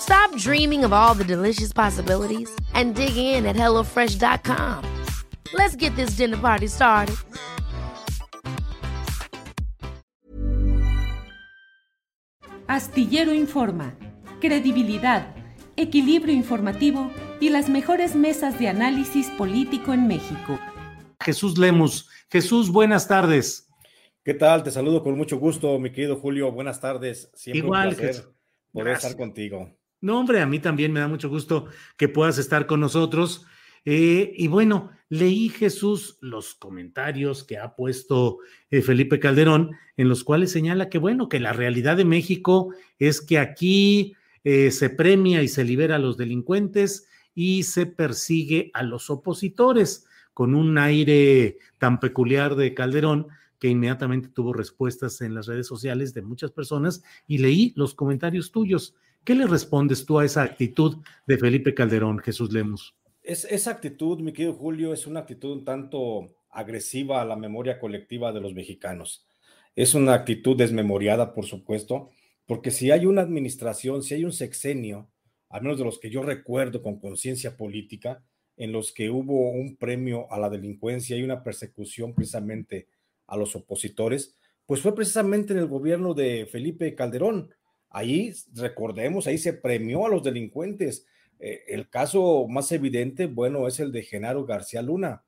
Stop dreaming of all the delicious possibilities and dig in at HelloFresh.com. Let's get this dinner party started. Astillero Informa, credibilidad, equilibrio informativo y las mejores mesas de análisis político en México. Jesús Lemus. Jesús, buenas tardes. ¿Qué tal? Te saludo con mucho gusto, mi querido Julio. Buenas tardes. Siempre Igual, un placer Jesús. Poder estar contigo. No, hombre, a mí también me da mucho gusto que puedas estar con nosotros. Eh, y bueno, leí Jesús los comentarios que ha puesto eh, Felipe Calderón, en los cuales señala que bueno, que la realidad de México es que aquí eh, se premia y se libera a los delincuentes y se persigue a los opositores, con un aire tan peculiar de Calderón que inmediatamente tuvo respuestas en las redes sociales de muchas personas y leí los comentarios tuyos. ¿Qué le respondes tú a esa actitud de Felipe Calderón, Jesús Lemus? Es, esa actitud, mi querido Julio, es una actitud un tanto agresiva a la memoria colectiva de los mexicanos. Es una actitud desmemoriada, por supuesto, porque si hay una administración, si hay un sexenio, al menos de los que yo recuerdo con conciencia política, en los que hubo un premio a la delincuencia y una persecución precisamente a los opositores, pues fue precisamente en el gobierno de Felipe Calderón. Ahí, recordemos, ahí se premió a los delincuentes. Eh, el caso más evidente, bueno, es el de Genaro García Luna.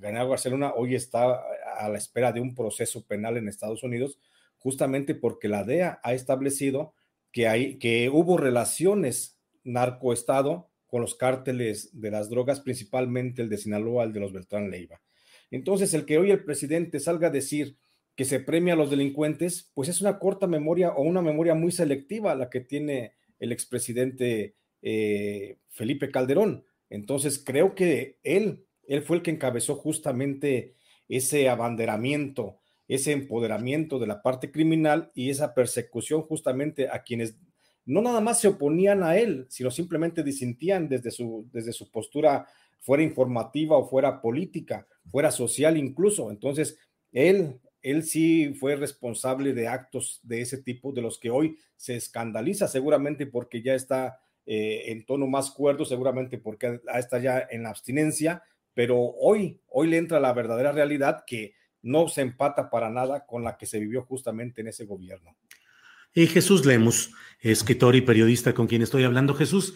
Genaro García Luna hoy está a la espera de un proceso penal en Estados Unidos, justamente porque la DEA ha establecido que, hay, que hubo relaciones narcoestado con los cárteles de las drogas, principalmente el de Sinaloa, el de los Beltrán Leiva. Entonces, el que hoy el presidente salga a decir que se premia a los delincuentes, pues es una corta memoria o una memoria muy selectiva la que tiene el expresidente eh, Felipe Calderón. Entonces, creo que él, él fue el que encabezó justamente ese abanderamiento, ese empoderamiento de la parte criminal y esa persecución justamente a quienes no nada más se oponían a él, sino simplemente disentían desde su, desde su postura, fuera informativa o fuera política, fuera social incluso. Entonces, él, él sí fue responsable de actos de ese tipo, de los que hoy se escandaliza, seguramente porque ya está eh, en tono más cuerdo, seguramente porque está ya en abstinencia, pero hoy, hoy le entra la verdadera realidad que no se empata para nada con la que se vivió justamente en ese gobierno. Eh, Jesús Lemus, escritor y periodista con quien estoy hablando, Jesús,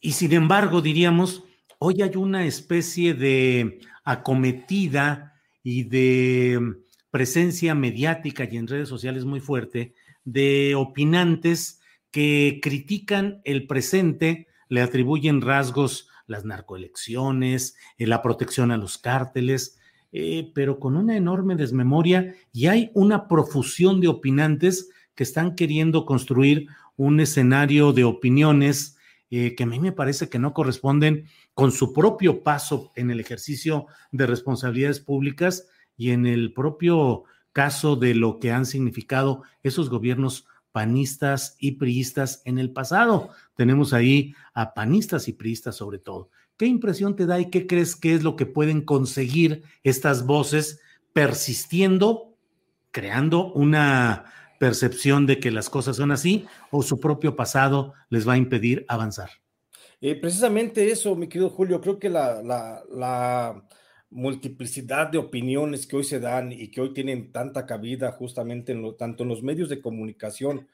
y sin embargo diríamos, hoy hay una especie de acometida y de presencia mediática y en redes sociales muy fuerte de opinantes que critican el presente, le atribuyen rasgos las narcoelecciones, eh, la protección a los cárteles, eh, pero con una enorme desmemoria y hay una profusión de opinantes que están queriendo construir un escenario de opiniones eh, que a mí me parece que no corresponden con su propio paso en el ejercicio de responsabilidades públicas y en el propio caso de lo que han significado esos gobiernos panistas y priistas en el pasado. Tenemos ahí a panistas y priistas sobre todo. ¿Qué impresión te da y qué crees que es lo que pueden conseguir estas voces persistiendo, creando una percepción de que las cosas son así o su propio pasado les va a impedir avanzar? Eh, precisamente eso, mi querido Julio, creo que la, la, la, multiplicidad de opiniones que hoy se dan y que hoy tienen tanta cabida justamente en tanto en los medios de comunicación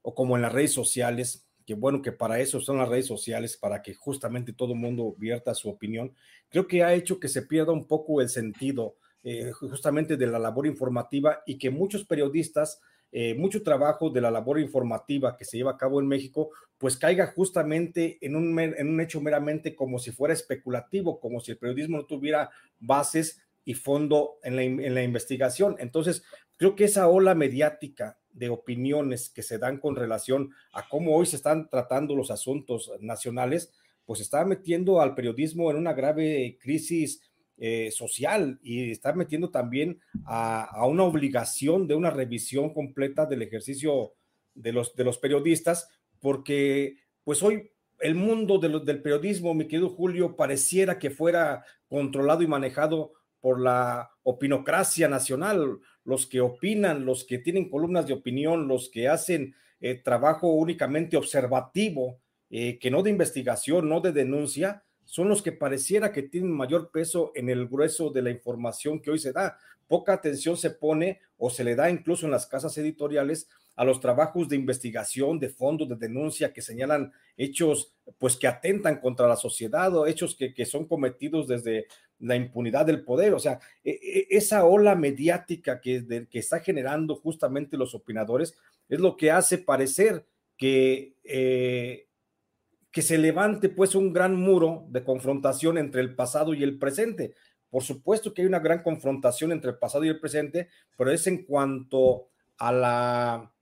o como en las redes sociales, que bueno, que para eso son las redes sociales, para que justamente todo el mundo vierta su opinión, creo que ha hecho que se pierda un poco el sentido eh, justamente de la labor informativa y que muchos periodistas, eh, mucho trabajo de la labor informativa que se lleva a cabo en México, pues caiga justamente en un, en un hecho meramente como si fuera especulativo, como si el periodismo no tuviera bases y fondo en la, en la investigación. Entonces, creo que esa ola mediática de opiniones que se dan con relación a cómo hoy se están tratando los asuntos nacionales, pues está metiendo al periodismo en una grave crisis eh, social y está metiendo también a, una obligación de una revisión completa del ejercicio de los, de los periodistas, porque pues hoy el mundo del periodismo, mi querido Julio, pareciera que fuera controlado y manejado por la opinocracia nacional, los que opinan, los que tienen columnas de opinión, los que hacen eh, trabajo únicamente observativo, eh, que no de investigación, no de denuncia, son los que pareciera que tienen mayor peso en el grueso de la información que hoy se da. Poca atención se pone o se le da incluso en las casas editoriales a los trabajos de investigación, de fondo, de denuncia que señalan hechos pues que atentan contra la sociedad o hechos que, que son cometidos desde la impunidad del poder. O sea, e, e, esa ola mediática que, que está generando justamente los opinadores es lo que hace parecer que eh, que se levante pues un gran muro de confrontación entre el pasado y el presente. Por supuesto que hay una gran confrontación entre el pasado y el presente, pero es en cuanto a la,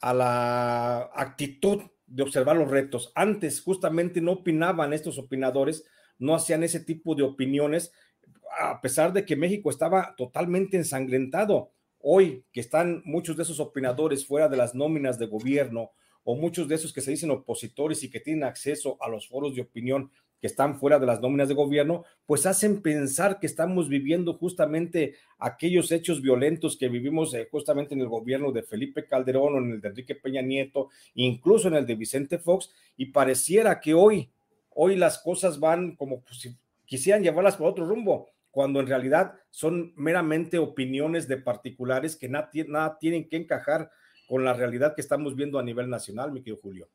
a la actitud de observar los retos. Antes justamente no opinaban estos opinadores, no hacían ese tipo de opiniones, a pesar de que México estaba totalmente ensangrentado. Hoy que están muchos de esos opinadores fuera de las nóminas de gobierno, o muchos de esos que se dicen opositores y que tienen acceso a los foros de opinión que están fuera de las nóminas de gobierno, pues hacen pensar que estamos viviendo justamente aquellos hechos violentos que vivimos eh, justamente en el gobierno de Felipe Calderón o en el de Enrique Peña Nieto, incluso en el de Vicente Fox, y pareciera que hoy, hoy las cosas van como si quisieran llevarlas por otro rumbo, cuando en realidad son meramente opiniones de particulares que nada, nada tienen que encajar con la realidad que estamos viendo a nivel nacional, mi querido Julio.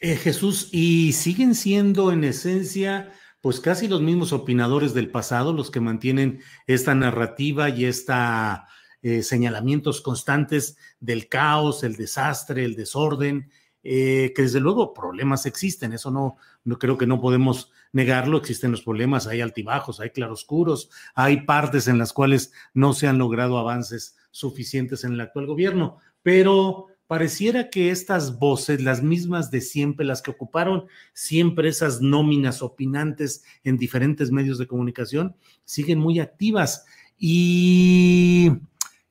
Eh, Jesús, y siguen siendo en esencia, pues casi los mismos opinadores del pasado, los que mantienen esta narrativa y esta eh, señalamientos constantes del caos, el desastre, el desorden, eh, que desde luego problemas existen, eso no, no creo que no podemos negarlo, existen los problemas, hay altibajos, hay claroscuros, hay partes en las cuales no se han logrado avances suficientes en el actual gobierno, pero pareciera que estas voces, las mismas de siempre, las que ocuparon siempre esas nóminas opinantes en diferentes medios de comunicación, siguen muy activas. Y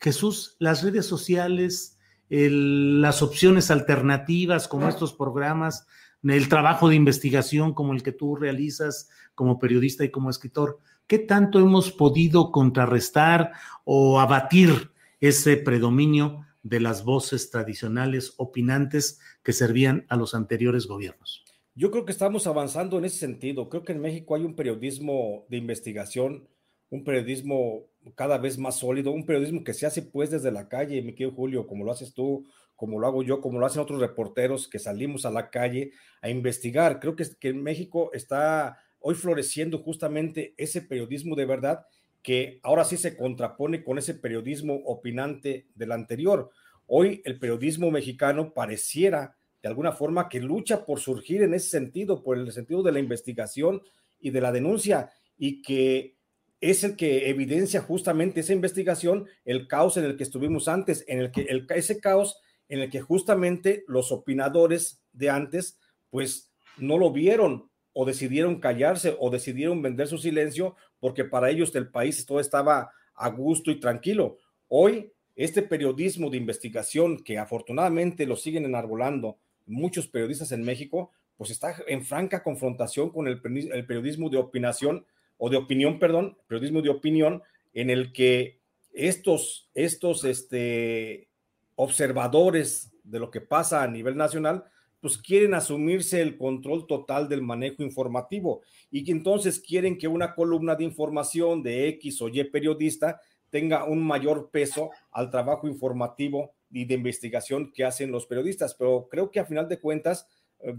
Jesús, las redes sociales, las opciones alternativas como estos programas, el trabajo de investigación como el que tú realizas como periodista y como escritor, ¿qué tanto hemos podido contrarrestar o abatir ese predominio de las voces tradicionales opinantes que servían a los anteriores gobiernos. Yo creo que estamos avanzando en ese sentido. Creo que en México hay un periodismo de investigación, un periodismo cada vez más sólido, un periodismo que se hace pues desde la calle, mi querido Julio, como lo haces tú, como lo hago yo, como lo hacen otros reporteros que salimos a la calle a investigar. Creo que, que en México está hoy floreciendo justamente ese periodismo de verdad que ahora sí se contrapone con ese periodismo opinante del anterior. Hoy el periodismo mexicano pareciera de alguna forma que lucha por surgir en ese sentido, por el sentido de la investigación y de la denuncia, y que es el que evidencia justamente esa investigación, el caos en el que estuvimos antes, en el que ese caos en el que justamente los opinadores de antes, pues no lo vieron o decidieron callarse o decidieron vender su silencio porque para ellos del país todo estaba a gusto y tranquilo. Hoy, este periodismo de investigación que afortunadamente lo siguen enarbolando muchos periodistas en México, pues está en franca confrontación con el, periodismo de opinación o de opinión, perdón, periodismo de opinión en el que estos, estos este, observadores de lo que pasa a nivel nacional pues quieren asumirse el control total del manejo informativo y que entonces quieren que una columna de información de X o Y periodista tenga un mayor peso al trabajo informativo y de investigación que hacen los periodistas. Pero creo que a final de cuentas,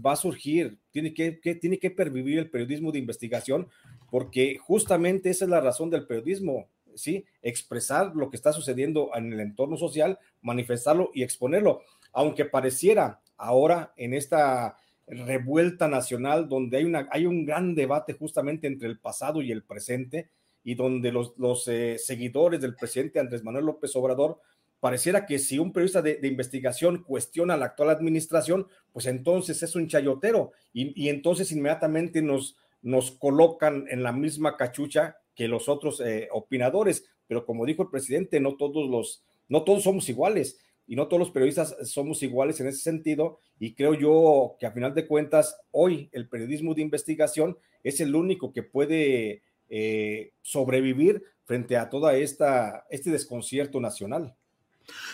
va a surgir, tiene que, tiene que pervivir el periodismo de investigación, porque justamente esa es la razón del periodismo, ¿sí? Expresar lo que está sucediendo en el entorno social, manifestarlo y exponerlo, aunque pareciera ahora en esta revuelta nacional donde hay, una, hay un gran debate justamente entre el pasado y el presente y donde los, los eh, seguidores del presidente Andrés Manuel López Obrador pareciera que si un periodista de, investigación cuestiona la actual administración, pues entonces es un chayotero y, entonces inmediatamente nos, nos colocan en la misma cachucha que los otros eh, opinadores. Pero como dijo el presidente, no todos los, no todos somos iguales y no todos los periodistas somos iguales en ese sentido. Y creo yo que a final de cuentas, hoy el periodismo de investigación es el único que puede eh, sobrevivir frente a toda esta este desconcierto nacional.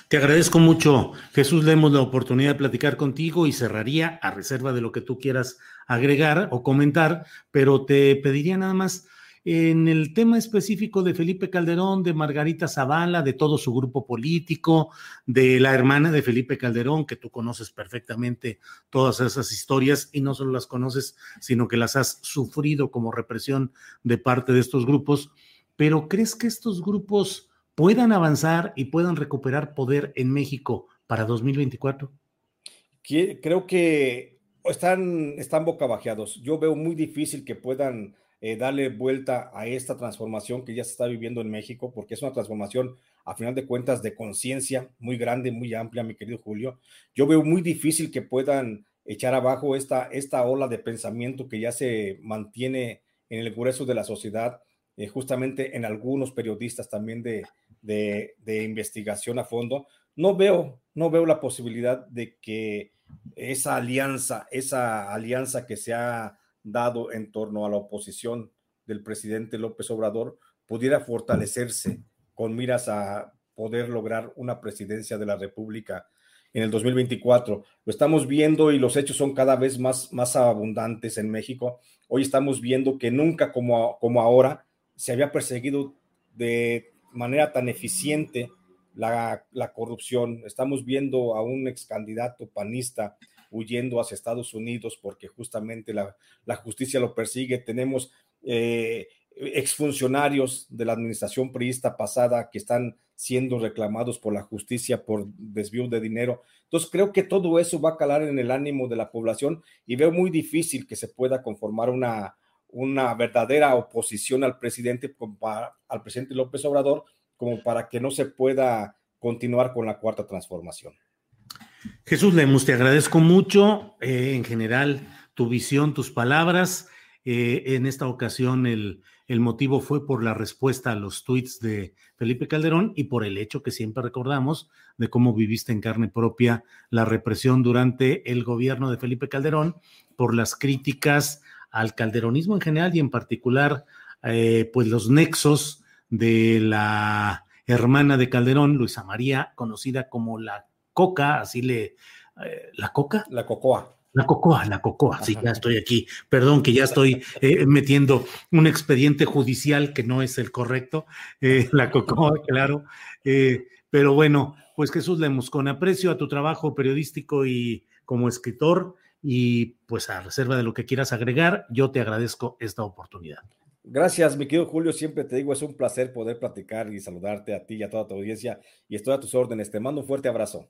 Te agradezco mucho, Jesús. Le la oportunidad de platicar contigo y cerraría a reserva de lo que tú quieras agregar o comentar, pero te pediría nada más en el tema específico de Felipe Calderón, de Margarita Zavala, de todo su grupo político, de la hermana de Felipe Calderón, que tú conoces perfectamente todas esas historias y no solo las conoces, sino que las has sufrido como represión de parte de estos grupos. Pero ¿crees que estos grupos puedan avanzar y puedan recuperar poder en México para 2024? Creo que están, están bocabajeados. Yo veo muy difícil que puedan eh, darle vuelta a esta transformación que ya se está viviendo en México, porque es una transformación, a final de cuentas, de conciencia muy grande, muy amplia, mi querido Julio. Yo veo muy difícil que puedan echar abajo esta, esta ola de pensamiento que ya se mantiene en el grueso de la sociedad, eh, justamente en algunos periodistas también de, de, investigación a fondo, no veo, no veo la posibilidad de que esa alianza, esa alianza que se ha dado en torno a la oposición del presidente López Obrador pudiera fortalecerse con miras a poder lograr una presidencia de la República en el 2024. Lo estamos viendo y los hechos son cada vez más, más abundantes en México. Hoy estamos viendo que nunca como, como ahora se había perseguido de manera tan eficiente la, corrupción. Estamos viendo a un ex candidato panista huyendo hacia Estados Unidos porque justamente la, justicia lo persigue. Tenemos eh, exfuncionarios de la administración priista pasada que están siendo reclamados por la justicia por desvío de dinero. Entonces creo que todo eso va a calar en el ánimo de la población y veo muy difícil que se pueda conformar una, una verdadera oposición al presidente, al presidente López Obrador, como para que no se pueda continuar con la cuarta transformación. Jesús Lemus, te agradezco mucho eh, en general tu visión, tus palabras. Eh, en esta ocasión el, el, motivo fue por la respuesta a los tweets de Felipe Calderón y por el hecho que siempre recordamos de cómo viviste en carne propia la represión durante el gobierno de Felipe Calderón, por las críticas al calderonismo en general y en particular, eh, pues los nexos de la hermana de Calderón, Luisa María, conocida como la Coca, así le... Eh, ¿La Coca? La Cocoa. La cocoa, la cocoa, sí, ya estoy aquí. Perdón que ya estoy eh, metiendo un expediente judicial que no es el correcto. la cocoa, claro. pero bueno, pues Jesús Lemos, con aprecio a tu trabajo periodístico y como escritor, y pues a reserva de lo que quieras agregar, yo te agradezco esta oportunidad. Gracias, mi querido Julio. Siempre te digo, es un placer poder platicar y saludarte a ti y a toda tu audiencia. Y estoy a tus órdenes. Te mando un fuerte abrazo.